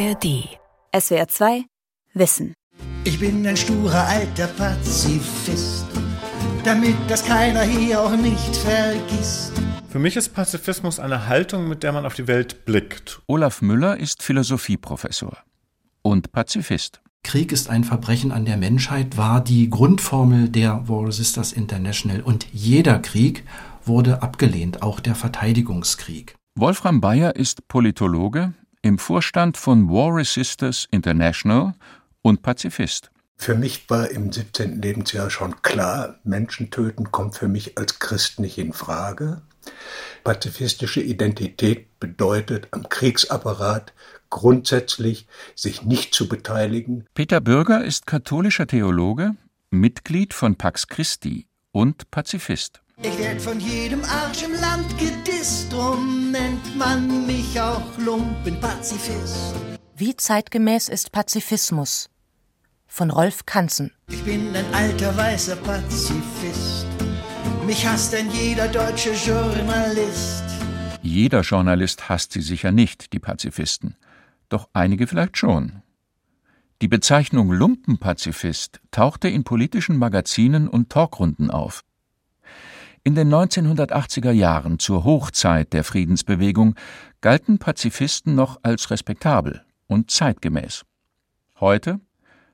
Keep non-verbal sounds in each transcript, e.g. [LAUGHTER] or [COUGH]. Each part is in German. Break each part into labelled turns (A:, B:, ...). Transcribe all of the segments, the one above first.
A: ARD. SWR 2 Wissen.
B: Ich bin ein sturer alter Pazifist, damit das keiner hier auch nicht vergisst.
C: Für mich ist Pazifismus eine Haltung, mit der man auf die Welt blickt.
D: Olaf Müller ist Philosophieprofessor und Pazifist.
E: Krieg ist ein Verbrechen an der Menschheit war die Grundformel der War Resisters International und jeder Krieg wurde abgelehnt, auch der Verteidigungskrieg.
D: Wolfram Bayer ist Politologe, im Vorstand von War Resisters International und Pazifist.
F: Für mich war im 17. Lebensjahr schon klar, Menschen töten kommt für mich als Christ nicht in Frage. Pazifistische Identität bedeutet am Kriegsapparat grundsätzlich sich nicht zu beteiligen.
D: Peter Bürger ist katholischer Theologe, Mitglied von Pax Christi und Pazifist.
B: Ich werd von jedem Arsch im Land gedisst, drum nennt man mich auch Lumpenpazifist.
A: Wie zeitgemäß ist Pazifismus? Von Rolf Kanzen.
B: Ich bin ein alter weißer Pazifist. Mich hasst ein jeder deutsche Journalist.
D: Jeder Journalist hasst sie sicher nicht, die Pazifisten. Doch einige vielleicht schon. Die Bezeichnung Lumpenpazifist tauchte in politischen Magazinen und Talkrunden auf. In den 1980er Jahren zur Hochzeit der Friedensbewegung galten Pazifisten noch als respektabel und zeitgemäß. Heute,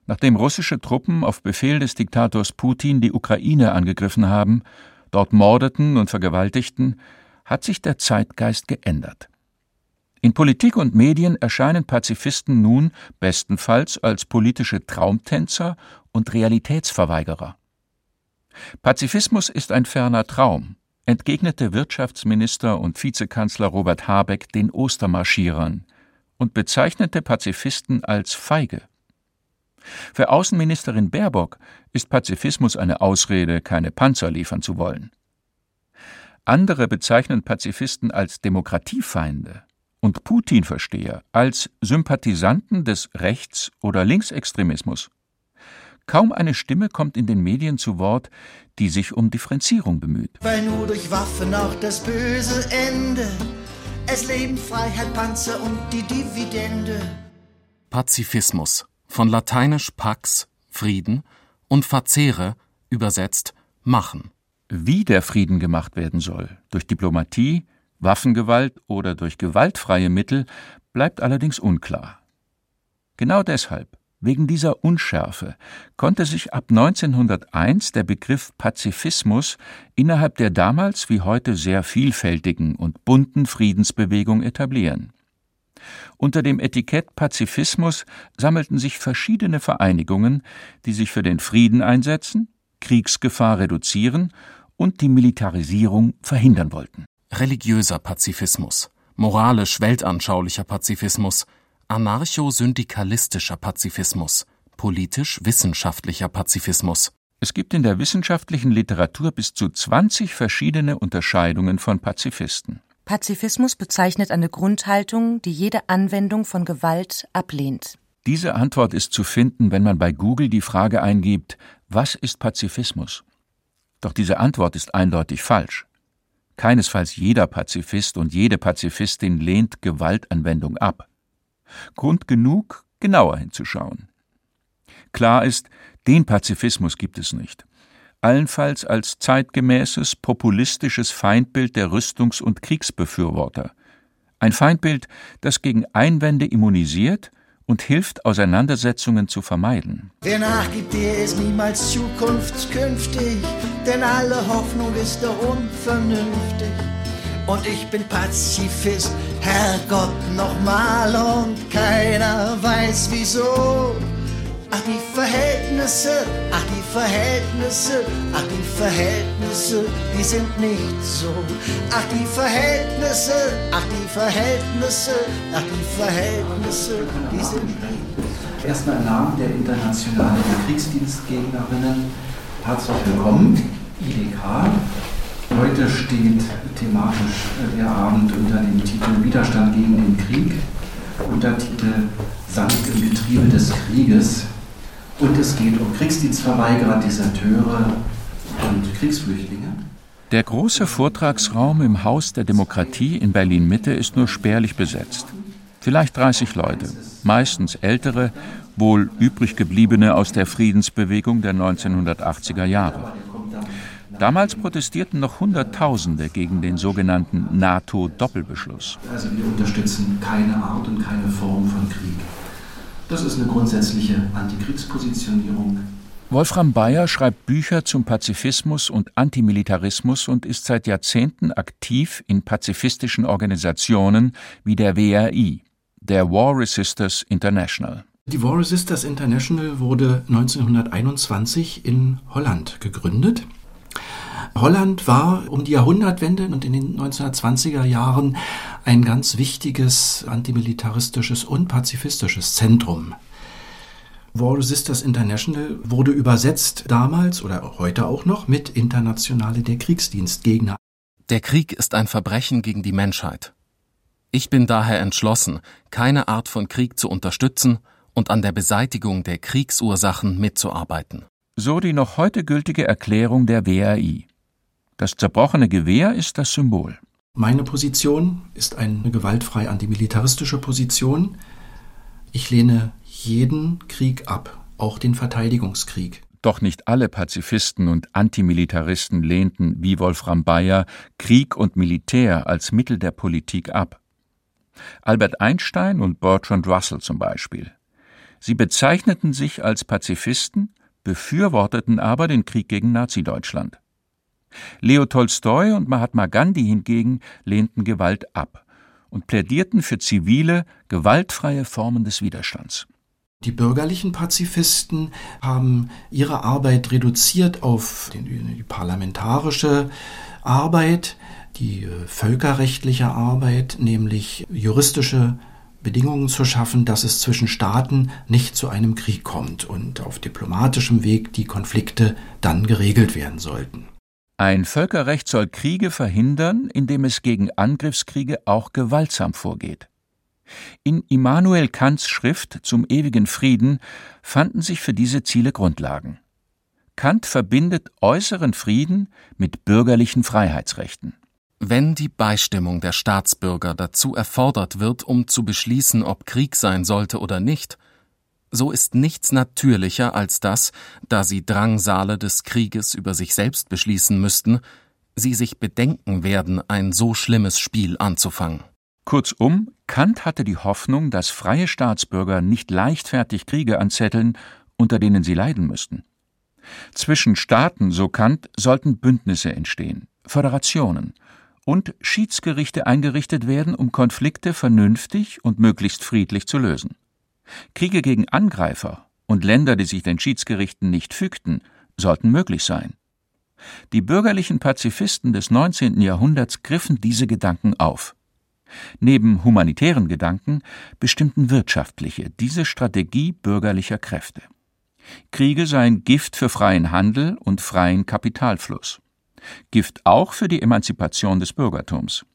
D: nachdem russische Truppen auf Befehl des Diktators Putin die Ukraine angegriffen haben, dort mordeten und vergewaltigten, hat sich der Zeitgeist geändert. In Politik und Medien erscheinen Pazifisten nun bestenfalls als politische Traumtänzer und Realitätsverweigerer. Pazifismus ist ein ferner Traum, entgegnete Wirtschaftsminister und Vizekanzler Robert Habeck den Ostermarschierern und bezeichnete Pazifisten als feige. Für Außenministerin Baerbock ist Pazifismus eine Ausrede, keine Panzer liefern zu wollen. Andere bezeichnen Pazifisten als Demokratiefeinde und Putin-Versteher als Sympathisanten des Rechts- oder Linksextremismus. Kaum eine Stimme kommt in den Medien zu Wort, die sich um Differenzierung bemüht.
B: Weil nur durch Waffen auch das böse Ende. Es leben Freiheit, Panzer und die Dividende.
G: Pazifismus, von lateinisch pax, Frieden, und facere, übersetzt machen.
D: Wie der Frieden gemacht werden soll, durch Diplomatie, Waffengewalt oder durch gewaltfreie Mittel, bleibt allerdings unklar. Genau deshalb Wegen dieser Unschärfe konnte sich ab 1901 der Begriff Pazifismus innerhalb der damals wie heute sehr vielfältigen und bunten Friedensbewegung etablieren. Unter dem Etikett Pazifismus sammelten sich verschiedene Vereinigungen, die sich für den Frieden einsetzen, Kriegsgefahr reduzieren und die Militarisierung verhindern wollten.
G: Religiöser Pazifismus, moralisch weltanschaulicher Pazifismus, anarcho-syndikalistischer Pazifismus, politisch-wissenschaftlicher Pazifismus.
D: Es gibt in der wissenschaftlichen Literatur bis zu 20 verschiedene Unterscheidungen von Pazifisten.
A: Pazifismus bezeichnet eine Grundhaltung, die jede Anwendung von Gewalt ablehnt.
D: Diese Antwort ist zu finden, wenn man bei Google die Frage eingibt, was ist Pazifismus? Doch diese Antwort ist eindeutig falsch. Keinesfalls jeder Pazifist und jede Pazifistin lehnt Gewaltanwendung ab. Grund genug, genauer hinzuschauen. Klar ist, den Pazifismus gibt es nicht. Allenfalls als zeitgemäßes, populistisches Feindbild der Rüstungs- und Kriegsbefürworter. Ein Feindbild, das gegen Einwände immunisiert und hilft, Auseinandersetzungen zu vermeiden.
B: Wer nachgibt, der ist niemals zukunftskünftig, denn alle Hoffnung ist doch unvernünftig und ich bin Pazifist, Herrgott nochmal und keiner weiß wieso. Ach die Verhältnisse, ach die Verhältnisse, ach die Verhältnisse, die sind nicht so. Ach die Verhältnisse, ach die Verhältnisse, ach die Verhältnisse, die sind nicht
E: so. Erstmal im Namen der internationalen Kriegsdienstgegnerinnen herzlich willkommen, IDK. Heute steht thematisch äh, der Abend unter dem Titel Widerstand gegen den Krieg, Untertitel Sand im Getriebe des Krieges. Und es geht um Kriegsdienstverweigerer, Deserteure und Kriegsflüchtlinge.
D: Der große Vortragsraum im Haus der Demokratie in Berlin-Mitte ist nur spärlich besetzt. Vielleicht 30 Leute, meistens ältere, wohl übrig gebliebene aus der Friedensbewegung der 1980er Jahre. Damals protestierten noch Hunderttausende gegen den sogenannten NATO-Doppelbeschluss.
E: Also wir unterstützen keine Art und keine Form von Krieg. Das ist eine grundsätzliche Antikriegspositionierung.
D: Wolfram Bayer schreibt Bücher zum Pazifismus und Antimilitarismus und ist seit Jahrzehnten aktiv in pazifistischen Organisationen wie der WRI, der War Resisters International.
E: Die War Resisters International wurde 1921 in Holland gegründet. Holland war um die Jahrhundertwende und in den 1920er Jahren ein ganz wichtiges antimilitaristisches und pazifistisches Zentrum. War Resisters International wurde übersetzt damals oder heute auch noch mit Internationale der Kriegsdienstgegner.
G: Der Krieg ist ein Verbrechen gegen die Menschheit. Ich bin daher entschlossen, keine Art von Krieg zu unterstützen und an der Beseitigung der Kriegsursachen mitzuarbeiten.
D: So die noch heute gültige Erklärung der WRI. Das zerbrochene Gewehr ist das Symbol.
E: Meine Position ist eine gewaltfrei antimilitaristische Position. Ich lehne jeden Krieg ab, auch den Verteidigungskrieg.
D: Doch nicht alle Pazifisten und Antimilitaristen lehnten, wie Wolfram Bayer, Krieg und Militär als Mittel der Politik ab. Albert Einstein und Bertrand Russell zum Beispiel. Sie bezeichneten sich als Pazifisten, befürworteten aber den Krieg gegen Nazi-Deutschland. Leo Tolstoi und Mahatma Gandhi hingegen lehnten Gewalt ab und plädierten für zivile, gewaltfreie Formen des Widerstands.
E: Die bürgerlichen Pazifisten haben ihre Arbeit reduziert auf die parlamentarische Arbeit, die äh, völkerrechtliche Arbeit, nämlich juristische Bedingungen zu schaffen, dass es zwischen Staaten nicht zu einem Krieg kommt und auf diplomatischem Weg die Konflikte dann geregelt werden sollten.
D: Ein Völkerrecht soll Kriege verhindern, indem es gegen Angriffskriege auch gewaltsam vorgeht. In Immanuel Kants Schrift zum ewigen Frieden fanden sich für diese Ziele Grundlagen. Kant verbindet äußeren Frieden mit bürgerlichen Freiheitsrechten.
G: Wenn die Beistimmung der Staatsbürger dazu erfordert wird, um zu beschließen, ob Krieg sein sollte oder nicht, so ist nichts natürlicher als dass, da sie Drangsale des Krieges über sich selbst beschließen müssten, sie sich bedenken werden, ein so schlimmes Spiel anzufangen.
D: Kurzum, Kant hatte die Hoffnung, dass freie Staatsbürger nicht leichtfertig Kriege anzetteln, unter denen sie leiden müssten. Zwischen Staaten, so Kant, sollten Bündnisse entstehen, Föderationen und Schiedsgerichte eingerichtet werden, um Konflikte vernünftig und möglichst friedlich zu lösen. Kriege gegen Angreifer und Länder, die sich den Schiedsgerichten nicht fügten, sollten möglich sein. Die bürgerlichen Pazifisten des 19. Jahrhunderts griffen diese Gedanken auf. Neben humanitären Gedanken bestimmten wirtschaftliche diese Strategie bürgerlicher Kräfte. Kriege seien Gift für freien Handel und freien Kapitalfluss. Gift auch für die Emanzipation des Bürgertums.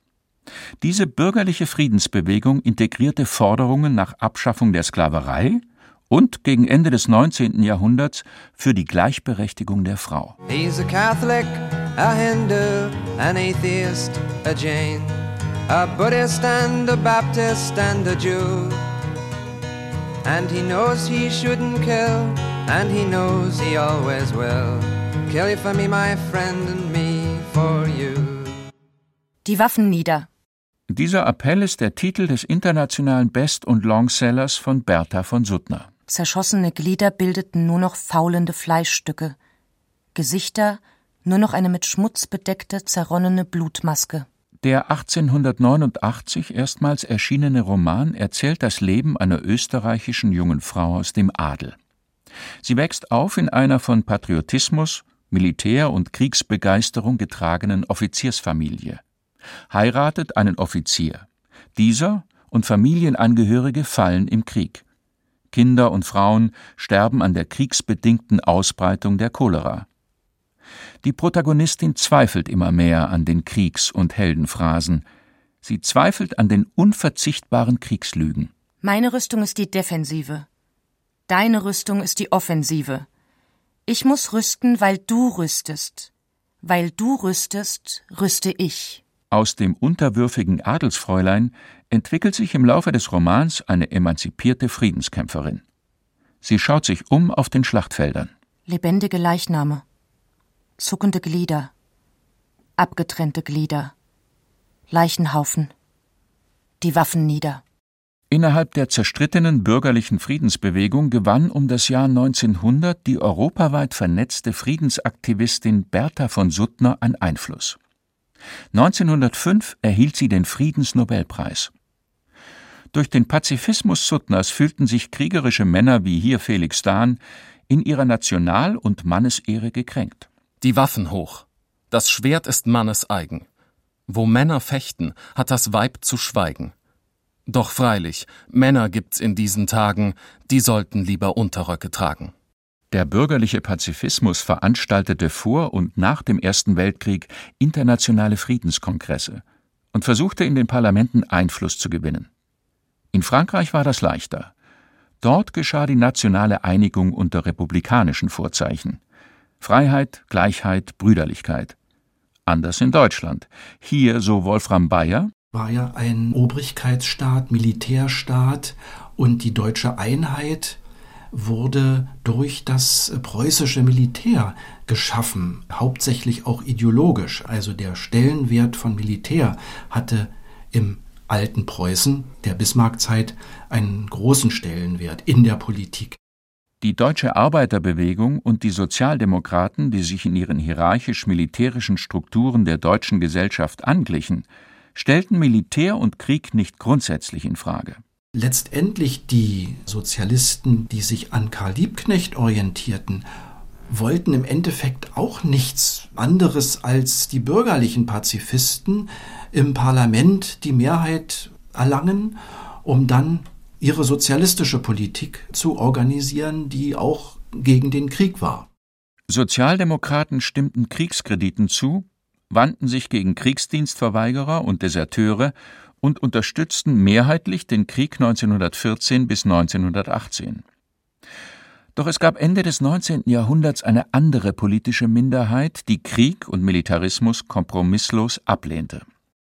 D: Diese bürgerliche Friedensbewegung integrierte Forderungen nach Abschaffung der Sklaverei und gegen Ende des 19. Jahrhunderts für die Gleichberechtigung der Frau. He's a Catholic, a Hindu, an atheist, a Jain, a Buddhist and a Baptist and a Jew. And he knows he shouldn't kill, and he knows he always will. Kill you for me, my friend, and me for you.
A: Die Waffen nieder.
D: Dieser Appell ist der Titel des internationalen Best- und Longsellers von Bertha von Suttner.
A: Zerschossene Glieder bildeten nur noch faulende Fleischstücke. Gesichter nur noch eine mit Schmutz bedeckte, zerronnene Blutmaske.
D: Der 1889 erstmals erschienene Roman erzählt das Leben einer österreichischen jungen Frau aus dem Adel. Sie wächst auf in einer von Patriotismus, Militär- und Kriegsbegeisterung getragenen Offiziersfamilie heiratet einen Offizier. Dieser und Familienangehörige fallen im Krieg. Kinder und Frauen sterben an der kriegsbedingten Ausbreitung der Cholera. Die Protagonistin zweifelt immer mehr an den Kriegs- und Heldenphrasen. Sie zweifelt an den unverzichtbaren Kriegslügen.
A: Meine Rüstung ist die Defensive. Deine Rüstung ist die Offensive. Ich muss rüsten, weil du rüstest. Weil du rüstest, rüste ich.
D: Aus dem unterwürfigen Adelsfräulein entwickelt sich im Laufe des Romans eine emanzipierte Friedenskämpferin. Sie schaut sich um auf den Schlachtfeldern.
A: Lebendige Leichname, zuckende Glieder, abgetrennte Glieder, Leichenhaufen, die Waffen nieder.
D: Innerhalb der zerstrittenen bürgerlichen Friedensbewegung gewann um das Jahr 1900 die europaweit vernetzte Friedensaktivistin Bertha von Suttner an Einfluss. 1905 erhielt sie den Friedensnobelpreis. Durch den Pazifismus Suttners fühlten sich kriegerische Männer wie hier Felix Dahn in ihrer National- und Mannesehre gekränkt.
G: Die Waffen hoch. Das Schwert ist Mannes eigen. Wo Männer fechten, hat das Weib zu schweigen. Doch freilich, Männer gibt's in diesen Tagen, die sollten lieber Unterröcke tragen.
D: Der bürgerliche Pazifismus veranstaltete vor und nach dem Ersten Weltkrieg internationale Friedenskongresse und versuchte in den Parlamenten Einfluss zu gewinnen. In Frankreich war das leichter. Dort geschah die nationale Einigung unter republikanischen Vorzeichen. Freiheit, Gleichheit, Brüderlichkeit. Anders in Deutschland. Hier, so Wolfram Bayer,
E: war ja ein Obrigkeitsstaat, Militärstaat und die deutsche Einheit wurde durch das preußische Militär geschaffen, hauptsächlich auch ideologisch. Also der Stellenwert von Militär hatte im alten Preußen der Bismarckzeit einen großen Stellenwert in der Politik.
D: Die deutsche Arbeiterbewegung und die Sozialdemokraten, die sich in ihren hierarchisch-militärischen Strukturen der deutschen Gesellschaft anglichen, stellten Militär und Krieg nicht grundsätzlich in Frage.
E: Letztendlich die Sozialisten, die sich an Karl Liebknecht orientierten, wollten im Endeffekt auch nichts anderes als die bürgerlichen Pazifisten im Parlament die Mehrheit erlangen, um dann ihre sozialistische Politik zu organisieren, die auch gegen den Krieg war.
D: Sozialdemokraten stimmten Kriegskrediten zu, wandten sich gegen Kriegsdienstverweigerer und Deserteure und unterstützten mehrheitlich den Krieg 1914 bis 1918. Doch es gab Ende des 19. Jahrhunderts eine andere politische Minderheit, die Krieg und Militarismus kompromisslos ablehnte.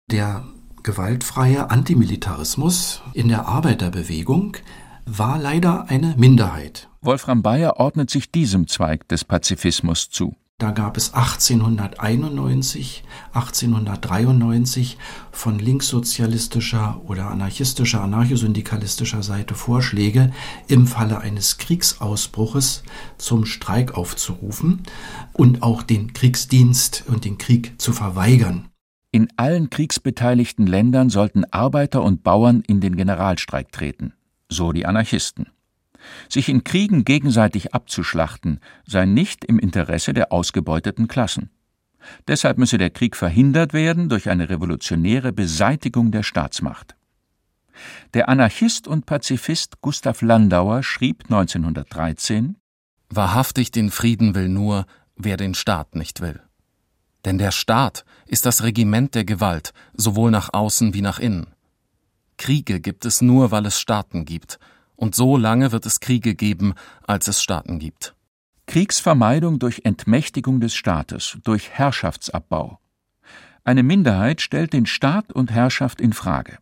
E: Der gewaltfreie Antimilitarismus in der Arbeiterbewegung war leider eine Minderheit.
D: Wolfram Bayer ordnet sich diesem Zweig des Pazifismus zu.
E: Da gab es 1891, 1893 von linkssozialistischer oder anarchistischer, anarchosyndikalistischer Seite Vorschläge, im Falle eines Kriegsausbruches zum Streik aufzurufen und auch den Kriegsdienst und den Krieg zu verweigern.
D: In allen kriegsbeteiligten Ländern sollten Arbeiter und Bauern in den Generalstreik treten, so die Anarchisten. Sich in Kriegen gegenseitig abzuschlachten, sei nicht im Interesse der ausgebeuteten Klassen. Deshalb müsse der Krieg verhindert werden durch eine revolutionäre Beseitigung der Staatsmacht. Der Anarchist und Pazifist Gustav Landauer schrieb 1913
G: Wahrhaftig den Frieden will nur, wer den Staat nicht will. Denn der Staat ist das Regiment der Gewalt, sowohl nach außen wie nach innen. Kriege gibt es nur, weil es Staaten gibt, und so lange wird es Kriege geben, als es Staaten gibt.
D: Kriegsvermeidung durch Entmächtigung des Staates, durch Herrschaftsabbau. Eine Minderheit stellt den Staat und Herrschaft in Frage.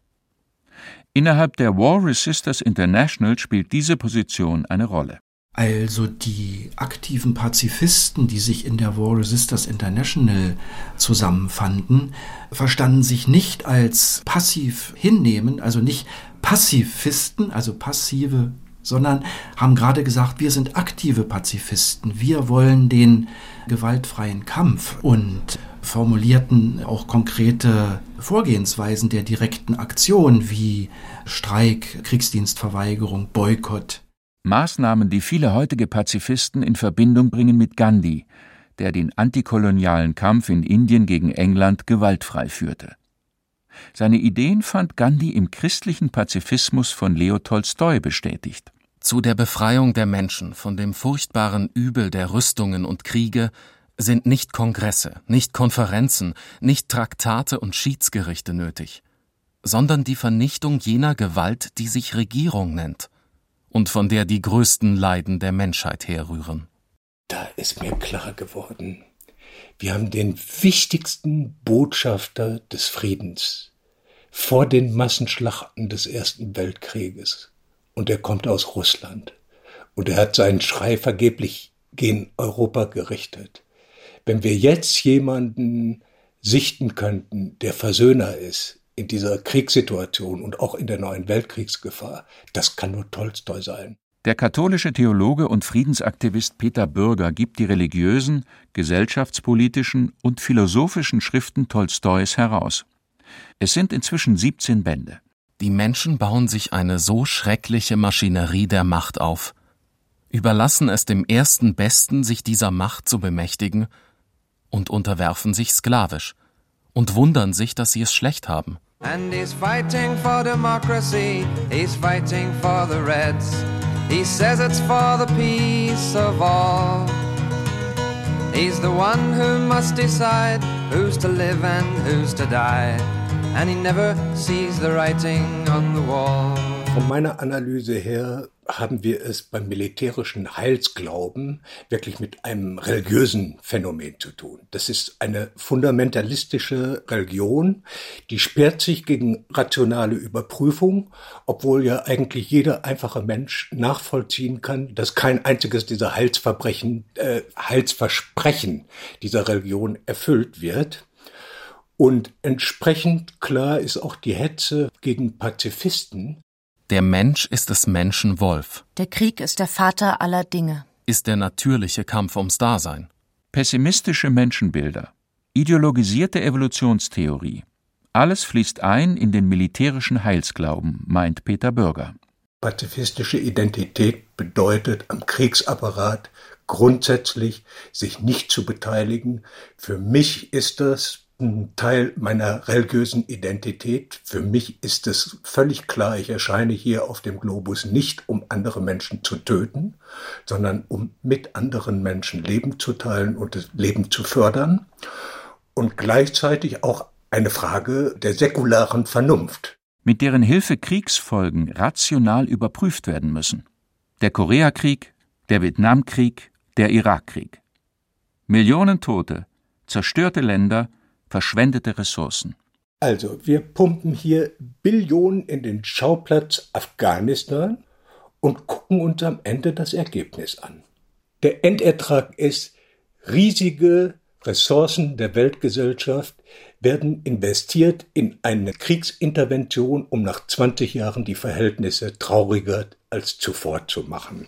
D: Innerhalb der War Resisters International spielt diese Position eine Rolle.
E: Also die aktiven Pazifisten, die sich in der War Resisters International zusammenfanden, verstanden sich nicht als passiv hinnehmen, also nicht Pazifisten, also passive, sondern haben gerade gesagt, wir sind aktive Pazifisten, wir wollen den gewaltfreien Kampf und formulierten auch konkrete Vorgehensweisen der direkten Aktion wie Streik, Kriegsdienstverweigerung, Boykott.
D: Maßnahmen, die viele heutige Pazifisten in Verbindung bringen mit Gandhi, der den antikolonialen Kampf in Indien gegen England gewaltfrei führte. Seine Ideen fand Gandhi im christlichen Pazifismus von Leo Tolstoi bestätigt.
G: Zu der Befreiung der Menschen von dem furchtbaren Übel der Rüstungen und Kriege sind nicht Kongresse, nicht Konferenzen, nicht Traktate und Schiedsgerichte nötig, sondern die Vernichtung jener Gewalt, die sich Regierung nennt und von der die größten Leiden der Menschheit herrühren.
F: Da ist mir klar geworden, Wir haben den wichtigsten Botschafter des Friedens vor den Massenschlachten des Ersten Weltkrieges. Und er kommt aus Russland. Und er hat seinen Schrei vergeblich gegen Europa gerichtet. Wenn wir jetzt jemanden sichten könnten, der Versöhner ist in dieser Kriegssituation und auch in der neuen Weltkriegsgefahr, das kann nur Tolstoi sein.
D: Der katholische Theologe und Friedensaktivist Peter Bürger gibt die religiösen, gesellschaftspolitischen und philosophischen Schriften Tolstois heraus. Es sind inzwischen 17 Bände.
G: Die Menschen bauen sich eine so schreckliche Maschinerie der Macht auf, überlassen es dem ersten Besten, sich dieser Macht zu bemächtigen, und unterwerfen sich sklavisch und wundern sich, dass sie es schlecht haben. And he's fighting for democracy, he's fighting for the Reds. He says it's for the peace of all. He's the one who must decide who's to live and who's to die. And he never sees the writing on the wall.
F: Von meiner Analyse her haben wir es beim militärischen Heilsglauben wirklich mit einem religiösen Phänomen zu tun. Das ist eine fundamentalistische Religion, die sperrt sich gegen rationale Überprüfung, obwohl ja eigentlich jeder einfache Mensch nachvollziehen kann, dass kein einziges dieser Heilsverbrechen, äh, Heilsversprechen dieser Religion erfüllt wird. Und entsprechend klar ist auch die Hetze gegen Pazifisten,
G: der Mensch ist des Menschen Wolf.
A: Der Krieg ist der Vater aller Dinge.
G: Ist der natürliche Kampf ums Dasein.
D: Pessimistische Menschenbilder, ideologisierte Evolutionstheorie. Alles fließt ein in den militärischen Heilsglauben, meint Peter Bürger.
F: Pazifistische Identität bedeutet am Kriegsapparat grundsätzlich sich nicht zu beteiligen. Für mich ist das Teil meiner religiösen Identität. Für mich ist es völlig klar, ich erscheine hier auf dem Globus nicht, um andere Menschen zu töten, sondern um mit anderen Menschen Leben zu teilen und das Leben zu fördern. Und gleichzeitig auch eine Frage der säkularen Vernunft.
D: Mit deren Hilfe Kriegsfolgen rational überprüft werden müssen. Der Koreakrieg, der Vietnamkrieg, der Irakkrieg. Millionen Tote, zerstörte Länder, verschwendete Ressourcen.
F: Also, wir pumpen hier Billionen in den Schauplatz Afghanistan und gucken uns am Ende das Ergebnis an. Der Endertrag ist, riesige Ressourcen der Weltgesellschaft werden investiert in eine Kriegsintervention, um nach 20 Jahren die Verhältnisse trauriger als zuvor zu machen.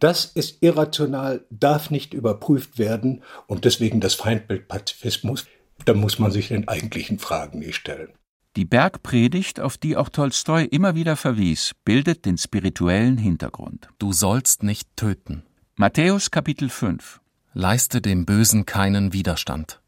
F: Das ist irrational, darf nicht überprüft werden und deswegen das Feindbild Pazifismus da muss man sich den eigentlichen Fragen nicht stellen.
D: Die Bergpredigt, auf die auch Tolstoi immer wieder verwies, bildet den spirituellen Hintergrund.
G: Du sollst nicht töten.
D: Matthäus Kapitel 5
G: Leiste dem Bösen keinen Widerstand.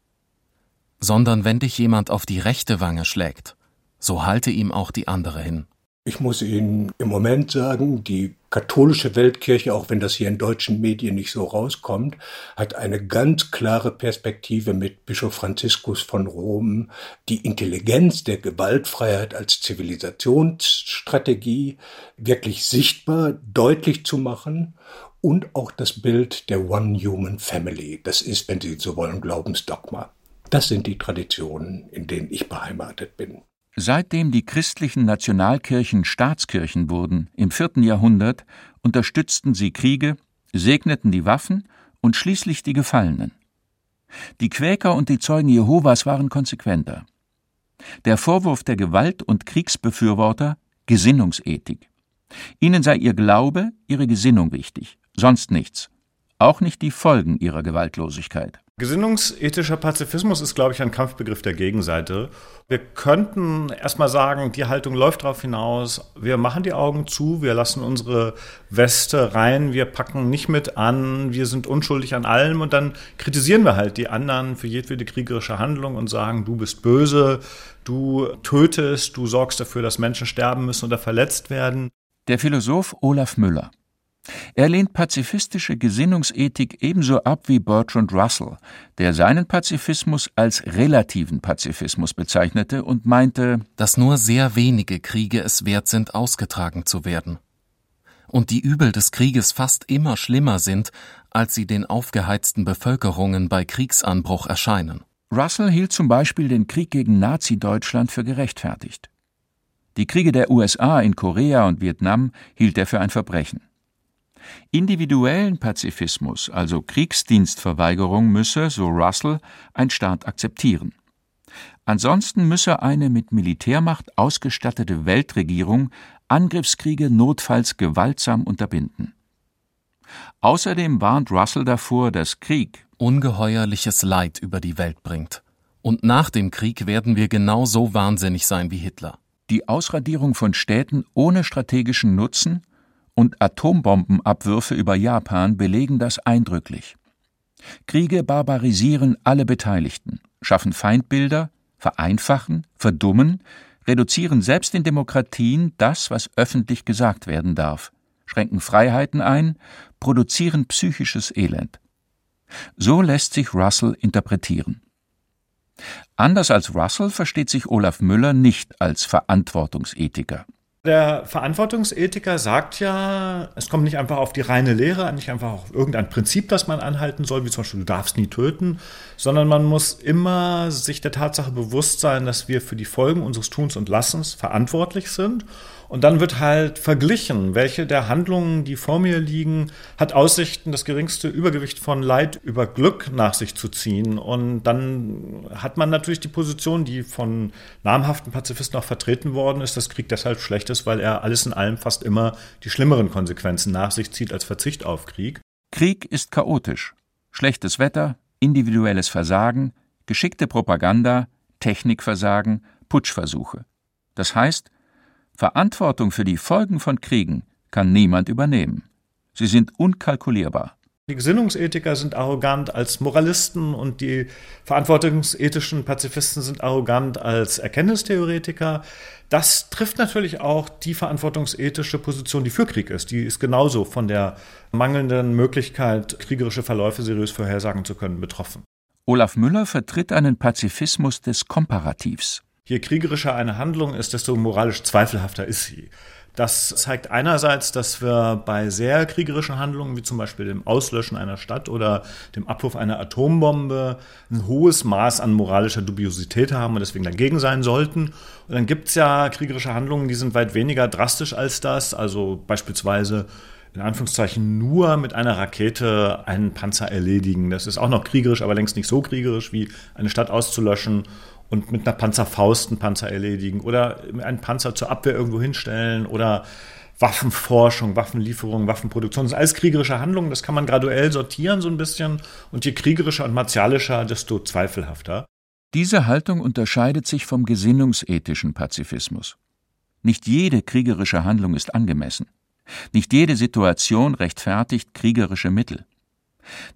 G: Sondern wenn dich jemand auf die rechte Wange schlägt, so halte ihm auch die andere hin.
F: Ich muss Ihnen im Moment sagen, die katholische Weltkirche, auch wenn das hier in deutschen Medien nicht so rauskommt, hat eine ganz klare Perspektive mit Bischof Franziskus von Rom, die Intelligenz der Gewaltfreiheit als Zivilisationsstrategie wirklich sichtbar, deutlich zu machen und auch das Bild der One Human Family. Das ist, wenn Sie so wollen, Glaubensdogma. Das sind die Traditionen, in denen ich beheimatet bin.
D: Seitdem die christlichen Nationalkirchen Staatskirchen wurden, im vierten Jahrhundert, unterstützten sie Kriege, segneten die Waffen und schließlich die Gefallenen. Die Quäker und die Zeugen Jehovas waren konsequenter. Der Vorwurf der Gewalt- und Kriegsbefürworter Gesinnungsethik. Ihnen sei ihr Glaube, ihre Gesinnung wichtig, sonst nichts, auch nicht die Folgen ihrer Gewaltlosigkeit.
C: Gesinnungsethischer Pazifismus ist, glaube ich, ein Kampfbegriff der Gegenseite. Wir könnten erstmal sagen, die Haltung läuft darauf hinaus, wir machen die Augen zu, wir lassen unsere Weste rein, wir packen nicht mit an, wir sind unschuldig an allem und dann kritisieren wir halt die anderen für jedwede kriegerische Handlung und sagen, du bist böse, du tötest, du sorgst dafür, dass Menschen sterben müssen oder verletzt werden.
D: Der Philosoph Olaf Müller er lehnt pazifistische Gesinnungsethik ebenso ab wie Bertrand Russell, der seinen Pazifismus als relativen Pazifismus bezeichnete und meinte,
G: dass nur sehr wenige Kriege es wert sind, ausgetragen zu werden. und die Übel des Krieges fast immer schlimmer sind, als sie den aufgeheizten Bevölkerungen bei Kriegsanbruch erscheinen.
D: Russell hielt zum Beispiel den Krieg gegen Nazi-Deutschland für gerechtfertigt. Die Kriege der USA in Korea und Vietnam hielt er für ein Verbrechen. Individuellen Pazifismus, also Kriegsdienstverweigerung, müsse, so Russell, ein Staat akzeptieren. Ansonsten müsse eine mit Militärmacht ausgestattete Weltregierung Angriffskriege notfalls gewaltsam unterbinden. Außerdem warnt Russell davor, dass Krieg
G: ungeheuerliches Leid über die Welt bringt. Und nach dem Krieg werden wir genau so wahnsinnig sein wie Hitler.
D: Die Ausradierung von Städten ohne strategischen Nutzen und Atombombenabwürfe über Japan belegen das eindrücklich. Kriege barbarisieren alle Beteiligten, schaffen Feindbilder, vereinfachen, verdummen, reduzieren selbst in Demokratien das, was öffentlich gesagt werden darf, schränken Freiheiten ein, produzieren psychisches Elend. So lässt sich Russell interpretieren. Anders als Russell versteht sich Olaf Müller nicht als Verantwortungsethiker.
C: Der Verantwortungsethiker sagt ja, es kommt nicht einfach auf die reine Lehre an, nicht einfach auf irgendein Prinzip, das man anhalten soll, wie zum Beispiel du darfst nie töten, sondern man muss immer sich der Tatsache bewusst sein, dass wir für die Folgen unseres Tuns und Lassens verantwortlich sind und dann wird halt verglichen, welche der Handlungen, die vor mir liegen, hat Aussichten, das geringste Übergewicht von Leid über Glück nach sich zu ziehen. Und dann hat man natürlich die Position, die von namhaften Pazifisten auch vertreten worden ist, dass Krieg deshalb schlecht ist, weil er alles in allem fast immer die schlimmeren Konsequenzen nach sich zieht als Verzicht auf Krieg.
D: Krieg ist chaotisch. Schlechtes Wetter, individuelles Versagen, geschickte Propaganda, Technikversagen, Putschversuche. Das heißt, Verantwortung für die Folgen von Kriegen kann niemand übernehmen. Sie sind unkalkulierbar.
C: Die Gesinnungsethiker sind arrogant als Moralisten und die verantwortungsethischen Pazifisten sind arrogant als Erkenntnistheoretiker. Das trifft natürlich auch die verantwortungsethische Position, die für Krieg ist. Die ist genauso von der mangelnden Möglichkeit, kriegerische Verläufe seriös vorhersagen zu können, betroffen.
D: Olaf Müller vertritt einen Pazifismus des Komparativs.
C: Je kriegerischer eine Handlung ist, desto moralisch zweifelhafter ist sie. Das zeigt einerseits, dass wir bei sehr kriegerischen Handlungen, wie zum Beispiel dem Auslöschen einer Stadt oder dem Abwurf einer Atombombe, ein hohes Maß an moralischer Dubiosität haben und deswegen dagegen sein sollten. Und dann gibt es ja kriegerische Handlungen, die sind weit weniger drastisch als das. Also beispielsweise in Anführungszeichen nur mit einer Rakete einen Panzer erledigen. Das ist auch noch kriegerisch, aber längst nicht so kriegerisch wie eine Stadt auszulöschen und mit einer Panzerfaust einen Panzer erledigen oder einen Panzer zur Abwehr irgendwo hinstellen oder Waffenforschung, Waffenlieferung, Waffenproduktion. Das sind alles kriegerische Handlungen, das kann man graduell sortieren so ein bisschen. Und je kriegerischer und martialischer, desto zweifelhafter.
D: Diese Haltung unterscheidet sich vom gesinnungsethischen Pazifismus. Nicht jede kriegerische Handlung ist angemessen. Nicht jede Situation rechtfertigt kriegerische Mittel.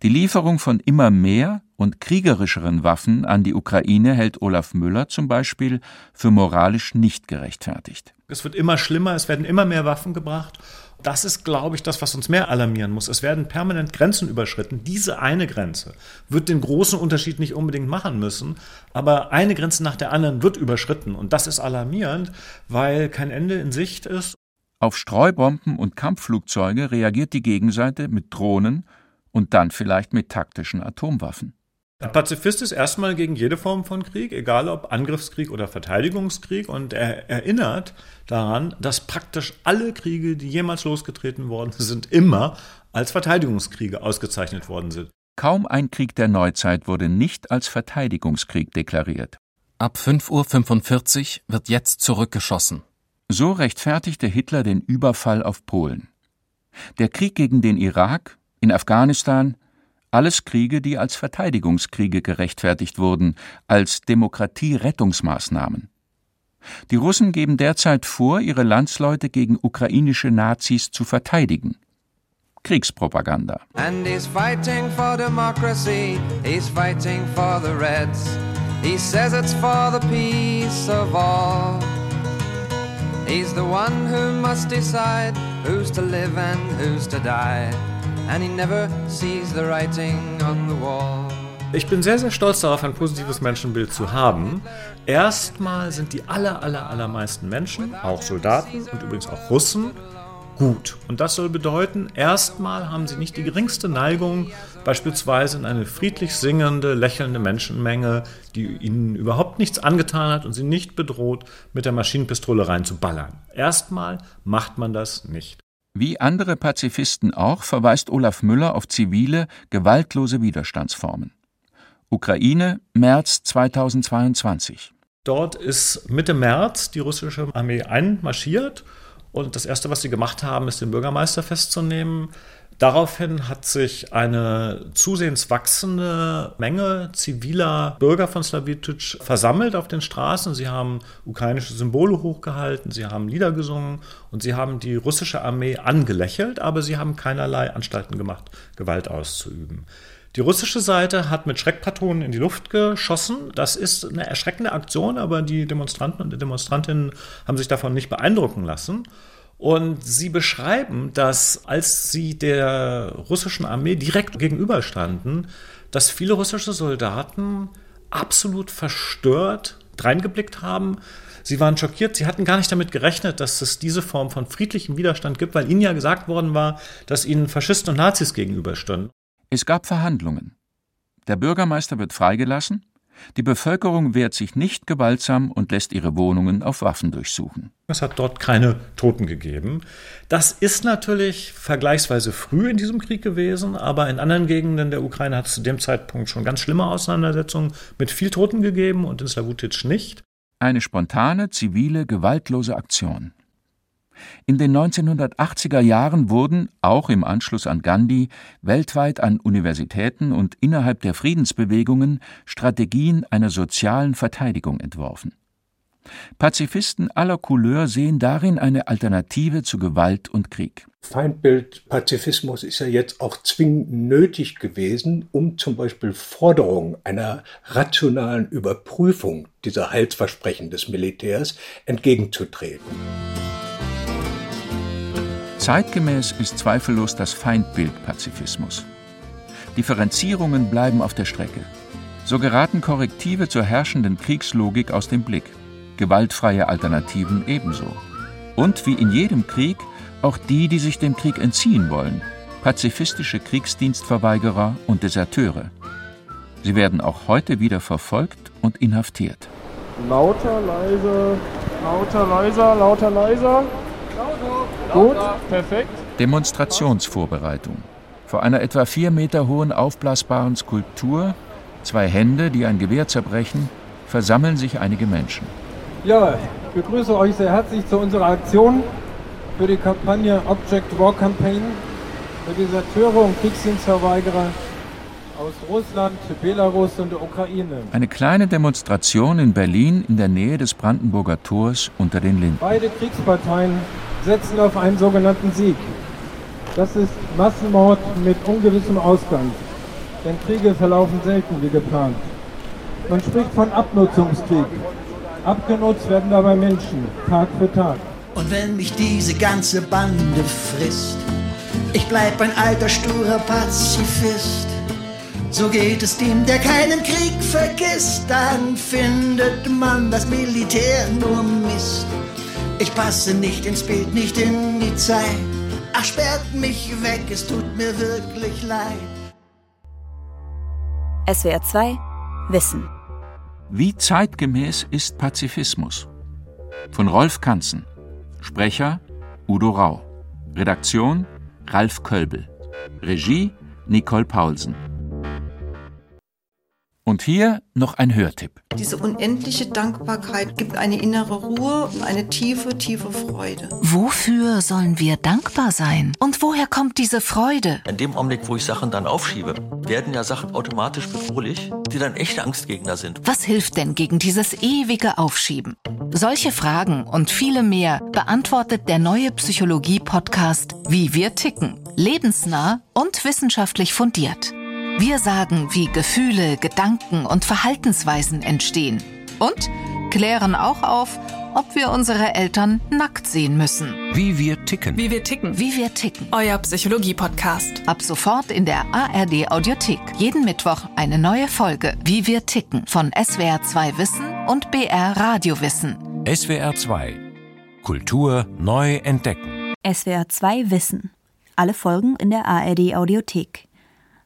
D: Die Lieferung von immer mehr und kriegerischeren Waffen an die Ukraine hält Olaf Müller zum Beispiel für moralisch nicht gerechtfertigt.
C: Es wird immer schlimmer, es werden immer mehr Waffen gebracht. Das ist, glaube ich, das, was uns mehr alarmieren muss. Es werden permanent Grenzen überschritten. Diese eine Grenze wird den großen Unterschied nicht unbedingt machen müssen, aber eine Grenze nach der anderen wird überschritten. Und das ist alarmierend, weil kein Ende in Sicht ist.
D: Auf Streubomben und Kampfflugzeuge reagiert die Gegenseite mit Drohnen und dann vielleicht mit taktischen Atomwaffen.
C: Ein Pazifist ist erstmal gegen jede Form von Krieg, egal ob Angriffskrieg oder Verteidigungskrieg, und er erinnert daran, dass praktisch alle Kriege, die jemals losgetreten worden [LAUGHS] sind, immer als Verteidigungskriege ausgezeichnet worden sind.
D: Kaum ein Krieg der Neuzeit wurde nicht als Verteidigungskrieg deklariert.
G: Ab 5.45 Uhr wird jetzt zurückgeschossen.
D: So rechtfertigte Hitler den Überfall auf Polen. Der Krieg gegen den Irak in Afghanistan, alles Kriege, die als Verteidigungskriege gerechtfertigt wurden, als Demokratierettungsmaßnahmen. Die Russen geben derzeit vor, ihre Landsleute gegen ukrainische Nazis zu verteidigen. Kriegspropaganda. And he's fighting for democracy, he's fighting for the Reds. He says it's for the peace of all. He's the one who must decide who's to live and who's to die and he never sees the writing on the wall.
C: Ich bin sehr, sehr stolz darauf, ein positives Menschenbild zu haben. Erstmal sind die aller, aller, allermeisten Menschen, auch Soldaten und übrigens auch Russen, gut. Und das soll bedeuten, erstmal haben sie nicht die geringste Neigung, beispielsweise in eine friedlich singende, lächelnde Menschenmenge, die ihnen überhaupt nichts angetan hat und sie nicht bedroht, mit der Maschinenpistole reinzuballern. Erstmal macht man das nicht.
D: Wie andere Pazifisten auch verweist Olaf Müller auf zivile, gewaltlose Widerstandsformen. Ukraine, März 2022.
C: Dort ist Mitte März die russische Armee einmarschiert und das Erste, was sie gemacht haben, ist den Bürgermeister festzunehmen. Daraufhin hat sich eine zusehends wachsende Menge ziviler Bürger von Slavitsch versammelt auf den Straßen. Sie haben ukrainische Symbole hochgehalten, sie haben Lieder gesungen und sie haben die russische Armee angelächelt, aber sie haben keinerlei Anstalten gemacht, Gewalt auszuüben. Die russische Seite hat mit Schreckpatronen in die Luft geschossen. Das ist eine erschreckende Aktion, aber die Demonstranten und die Demonstrantinnen haben sich davon nicht beeindrucken lassen. Und sie beschreiben, dass als sie der russischen Armee direkt gegenüberstanden, dass viele russische Soldaten absolut verstört reingeblickt haben. Sie waren schockiert, sie hatten gar nicht damit gerechnet, dass es diese Form von friedlichem Widerstand gibt, weil ihnen ja gesagt worden war, dass ihnen Faschisten und Nazis gegenüberstanden.
D: Es gab Verhandlungen. Der Bürgermeister wird freigelassen, die Bevölkerung wehrt sich nicht gewaltsam und lässt ihre Wohnungen auf Waffen durchsuchen.
C: Es hat dort keine Toten gegeben. Das ist natürlich vergleichsweise früh in diesem Krieg gewesen, aber in anderen Gegenden der Ukraine hat es zu dem Zeitpunkt schon ganz schlimme Auseinandersetzungen mit viel Toten gegeben und in Slavutitsch nicht.
D: Eine spontane, zivile, gewaltlose Aktion. In den 1980er Jahren wurden, auch im Anschluss an Gandhi, weltweit an Universitäten und innerhalb der Friedensbewegungen Strategien einer sozialen Verteidigung entworfen. Pazifisten aller Couleur sehen darin eine Alternative zu Gewalt und Krieg.
F: Feindbild Pazifismus ist ja jetzt auch zwingend nötig gewesen, um zum Beispiel Forderungen einer rationalen Überprüfung dieser Heilsversprechen des Militärs entgegenzutreten.
D: Zeitgemäß ist zweifellos das Feindbild Pazifismus. Differenzierungen bleiben auf der Strecke. So geraten Korrektive zur herrschenden Kriegslogik aus dem Blick, gewaltfreie Alternativen ebenso. Und wie in jedem Krieg auch die, die sich dem Krieg entziehen wollen, pazifistische Kriegsdienstverweigerer und Deserteure. Sie werden auch heute wieder verfolgt und inhaftiert.
H: Lauter, leise, lauter, leiser, lauter, leiser. Gut, perfekt.
D: Demonstrationsvorbereitung. Vor einer etwa vier Meter hohen aufblasbaren Skulptur, zwei Hände, die ein Gewehr zerbrechen, versammeln sich einige Menschen.
H: Ja, ich begrüße euch sehr herzlich zu unserer Aktion für die Kampagne Object War Campaign für Deserteure und Kriegsdienstverweigerer aus Russland, Belarus und der Ukraine.
D: Eine kleine Demonstration in Berlin in der Nähe des Brandenburger Tors unter den Linden.
H: Beide Kriegsparteien setzen auf einen sogenannten Sieg. Das ist Massenmord mit ungewissem Ausgang. Denn Kriege verlaufen selten wie geplant. Man spricht von Abnutzungskrieg. Abgenutzt werden dabei Menschen, Tag für Tag.
B: Und wenn mich diese ganze Bande frisst, ich bleib ein alter, sturer Pazifist. So geht es dem, der keinen Krieg vergisst, dann findet man das Militär nur Mist. Ich passe nicht ins Bild, nicht in die Zeit. Ach, sperrt mich weg, es tut mir wirklich leid.
I: SWR 2 Wissen.
D: Wie zeitgemäß ist Pazifismus? Von Rolf Kanzen. Sprecher Udo Rau. Redaktion Ralf Kölbel. Regie Nicole Paulsen. Und hier noch ein Hörtipp.
J: Diese unendliche Dankbarkeit gibt eine innere Ruhe und eine tiefe, tiefe Freude.
A: Wofür sollen wir dankbar sein? Und woher kommt diese Freude?
K: In dem Augenblick, wo ich Sachen dann aufschiebe, werden ja Sachen automatisch bedrohlich, die dann echte Angstgegner sind.
A: Was hilft denn gegen dieses ewige Aufschieben? Solche Fragen und viele mehr beantwortet der neue Psychologie-Podcast Wie wir ticken. Lebensnah und wissenschaftlich fundiert. Wir sagen, wie Gefühle, Gedanken und Verhaltensweisen entstehen. Und klären auch auf, ob wir unsere Eltern nackt sehen müssen.
D: Wie wir ticken.
L: Wie wir ticken.
A: Wie wir ticken.
L: Euer Psychologie-Podcast.
A: Ab sofort in der ARD Audiothek. Jeden Mittwoch eine neue Folge. Wie wir ticken. Von SWR 2 Wissen und BR Radio Wissen.
M: SWR 2. Kultur neu entdecken.
I: SWR 2 Wissen. Alle Folgen in der ARD Audiothek.